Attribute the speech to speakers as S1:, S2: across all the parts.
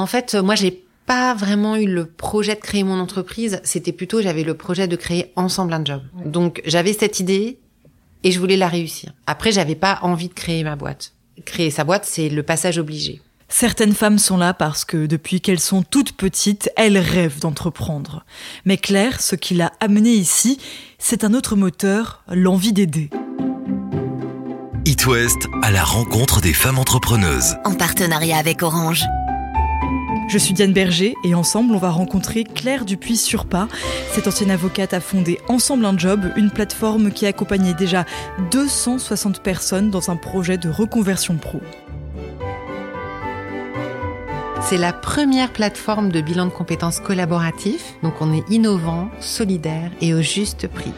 S1: En fait, moi, j'ai pas vraiment eu le projet de créer mon entreprise. C'était plutôt, j'avais le projet de créer ensemble un job. Donc, j'avais cette idée et je voulais la réussir. Après, j'avais pas envie de créer ma boîte. Créer sa boîte, c'est le passage obligé.
S2: Certaines femmes sont là parce que depuis qu'elles sont toutes petites, elles rêvent d'entreprendre. Mais Claire, ce qui l'a amenée ici, c'est un autre moteur, l'envie d'aider.
S3: It West à la rencontre des femmes entrepreneuses.
S4: En partenariat avec Orange.
S2: Je suis Diane Berger et ensemble, on va rencontrer Claire Dupuis-Surpas. Cette ancienne avocate a fondé Ensemble un Job, une plateforme qui a déjà 260 personnes dans un projet de reconversion pro.
S1: C'est la première plateforme de bilan de compétences collaboratif. Donc on est innovant, solidaire et au juste prix.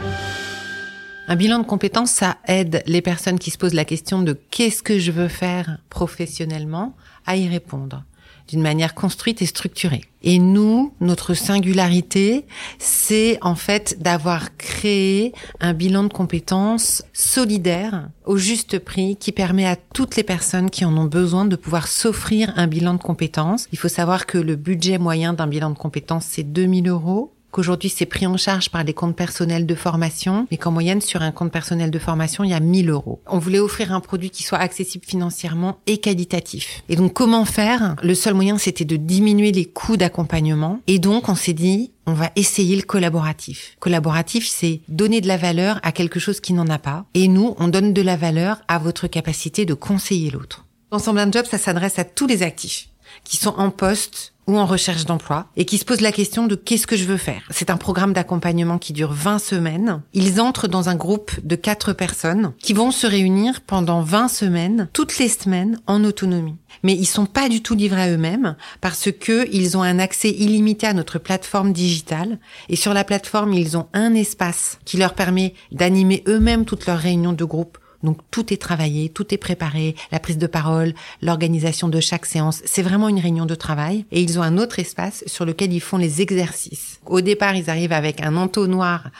S1: Un bilan de compétences, ça aide les personnes qui se posent la question de qu'est-ce que je veux faire professionnellement à y répondre d'une manière construite et structurée. Et nous, notre singularité, c'est en fait d'avoir créé un bilan de compétences solidaire au juste prix qui permet à toutes les personnes qui en ont besoin de pouvoir s'offrir un bilan de compétences. Il faut savoir que le budget moyen d'un bilan de compétences, c'est 2000 euros qu'aujourd'hui c'est pris en charge par des comptes personnels de formation, mais qu'en moyenne sur un compte personnel de formation, il y a 1000 euros. On voulait offrir un produit qui soit accessible financièrement et qualitatif. Et donc comment faire? Le seul moyen c'était de diminuer les coûts d'accompagnement. Et donc on s'est dit, on va essayer le collaboratif. Collaboratif, c'est donner de la valeur à quelque chose qui n'en a pas. Et nous, on donne de la valeur à votre capacité de conseiller l'autre. Ensemble un job, ça s'adresse à tous les actifs qui sont en poste ou en recherche d'emploi et qui se posent la question de qu'est-ce que je veux faire. C'est un programme d'accompagnement qui dure 20 semaines. Ils entrent dans un groupe de quatre personnes qui vont se réunir pendant 20 semaines, toutes les semaines, en autonomie. Mais ils sont pas du tout livrés à eux-mêmes parce que ils ont un accès illimité à notre plateforme digitale et sur la plateforme, ils ont un espace qui leur permet d'animer eux-mêmes toutes leurs réunions de groupe donc tout est travaillé, tout est préparé, la prise de parole, l'organisation de chaque séance. C'est vraiment une réunion de travail. Et ils ont un autre espace sur lequel ils font les exercices. Au départ, ils arrivent avec un entonnoir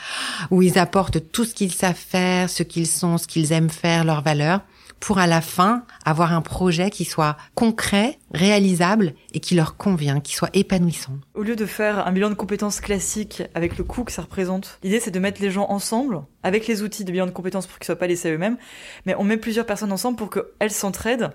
S1: où ils apportent tout ce qu'ils savent faire, ce qu'ils sont, ce qu'ils aiment faire, leurs valeurs pour à la fin avoir un projet qui soit concret, réalisable et qui leur convient, qui soit épanouissant.
S2: Au lieu de faire un bilan de compétences classique avec le coût que ça représente, l'idée c'est de mettre les gens ensemble avec les outils de bilan de compétences pour qu'ils soient pas laissés à eux-mêmes, mais on met plusieurs personnes ensemble pour qu'elles s'entraident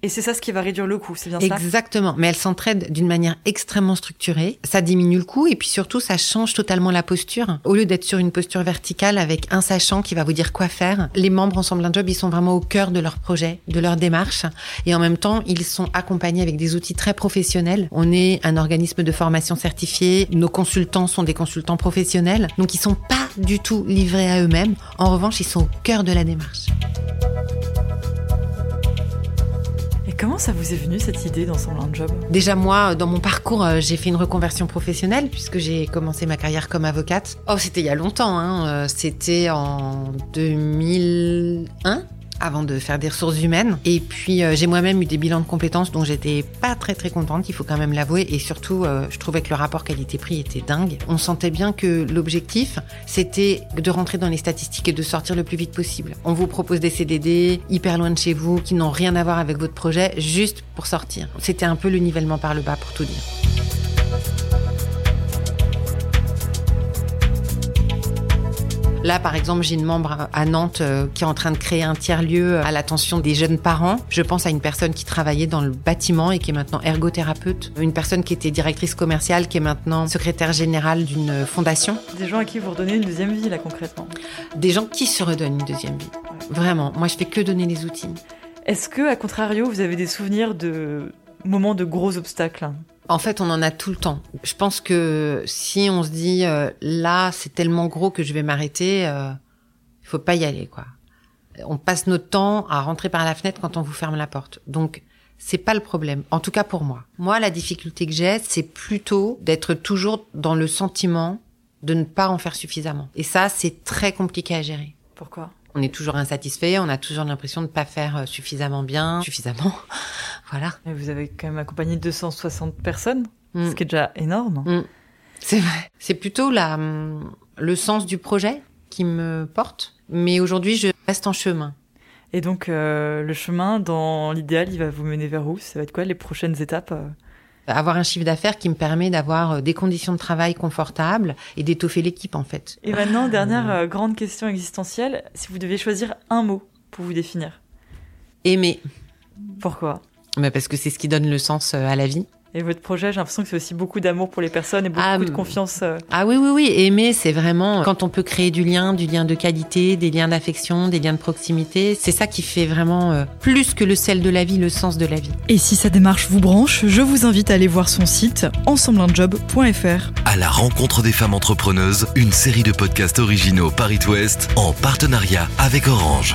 S2: et c'est ça ce qui va réduire le coût, c'est bien
S1: ça Exactement, mais elles s'entraident d'une manière extrêmement structurée. Ça diminue le coût et puis surtout ça change totalement la posture. Au lieu d'être sur une posture verticale avec un sachant qui va vous dire quoi faire, les membres ensemble un job, ils sont vraiment au cœur de leur projet, de leur démarche et en même temps, ils sont accompagnés avec des outils très professionnels. On est un organisme de formation certifié, nos consultants sont des consultants professionnels, donc ils sont pas du tout livrés à eux-mêmes. En revanche, ils sont au cœur de la démarche.
S2: Comment ça vous est venu cette idée d'ensemble un job?
S1: Déjà moi, dans mon parcours, euh, j'ai fait une reconversion professionnelle puisque j'ai commencé ma carrière comme avocate. Oh, c'était il y a longtemps, hein. Euh, c'était en 2001 avant de faire des ressources humaines. Et puis euh, j'ai moi-même eu des bilans de compétences dont j'étais pas très très contente, il faut quand même l'avouer. Et surtout, euh, je trouvais que le rapport qualité-prix était dingue. On sentait bien que l'objectif, c'était de rentrer dans les statistiques et de sortir le plus vite possible. On vous propose des CDD hyper loin de chez vous, qui n'ont rien à voir avec votre projet, juste pour sortir. C'était un peu le nivellement par le bas pour tout dire. Là, par exemple, j'ai une membre à Nantes euh, qui est en train de créer un tiers-lieu à l'attention des jeunes parents. Je pense à une personne qui travaillait dans le bâtiment et qui est maintenant ergothérapeute. Une personne qui était directrice commerciale, qui est maintenant secrétaire générale d'une fondation.
S2: Des gens à qui vous redonnez une deuxième vie, là, concrètement?
S1: Des gens qui se redonnent une deuxième vie. Vraiment. Moi, je fais que donner les outils.
S2: Est-ce que, à contrario, vous avez des souvenirs de moments de gros obstacles
S1: en fait, on en a tout le temps. Je pense que si on se dit euh, là, c'est tellement gros que je vais m'arrêter, euh, il faut pas y aller, quoi. On passe notre temps à rentrer par la fenêtre quand on vous ferme la porte. Donc, c'est pas le problème. En tout cas pour moi. Moi, la difficulté que j'ai, c'est plutôt d'être toujours dans le sentiment de ne pas en faire suffisamment. Et ça, c'est très compliqué à gérer.
S2: Pourquoi?
S1: On est toujours insatisfait, on a toujours l'impression de ne pas faire euh, suffisamment bien, suffisamment. Voilà.
S2: Et vous avez quand même accompagné 260 personnes, mm. ce qui est déjà énorme.
S1: Mm. C'est vrai. C'est plutôt la, mm, le sens du projet qui me porte. Mais aujourd'hui, je reste en chemin.
S2: Et donc, euh, le chemin, dans l'idéal, il va vous mener vers où? Ça va être quoi les prochaines étapes euh?
S1: Avoir un chiffre d'affaires qui me permet d'avoir euh, des conditions de travail confortables et d'étoffer l'équipe en fait.
S2: Et maintenant, dernière euh, grande question existentielle, si vous deviez choisir un mot pour vous définir?
S1: Aimer.
S2: Pourquoi?
S1: Mais Parce que c'est ce qui donne le sens euh, à la vie.
S2: Et votre projet, j'ai l'impression que c'est aussi beaucoup d'amour pour les personnes et beaucoup
S1: Ah,
S2: de confiance. euh.
S1: Ah oui, oui, oui. Aimer, c'est vraiment quand on peut créer du lien, du lien de qualité, des liens d'affection, des liens de proximité. C'est ça qui fait vraiment euh, plus que le sel de la vie, le sens de la vie.
S2: Et si sa démarche vous branche, je vous invite à aller voir son site ensembleunjob.fr.
S3: À la rencontre des femmes entrepreneuses, une série de podcasts originaux Paris Ouest en partenariat avec Orange.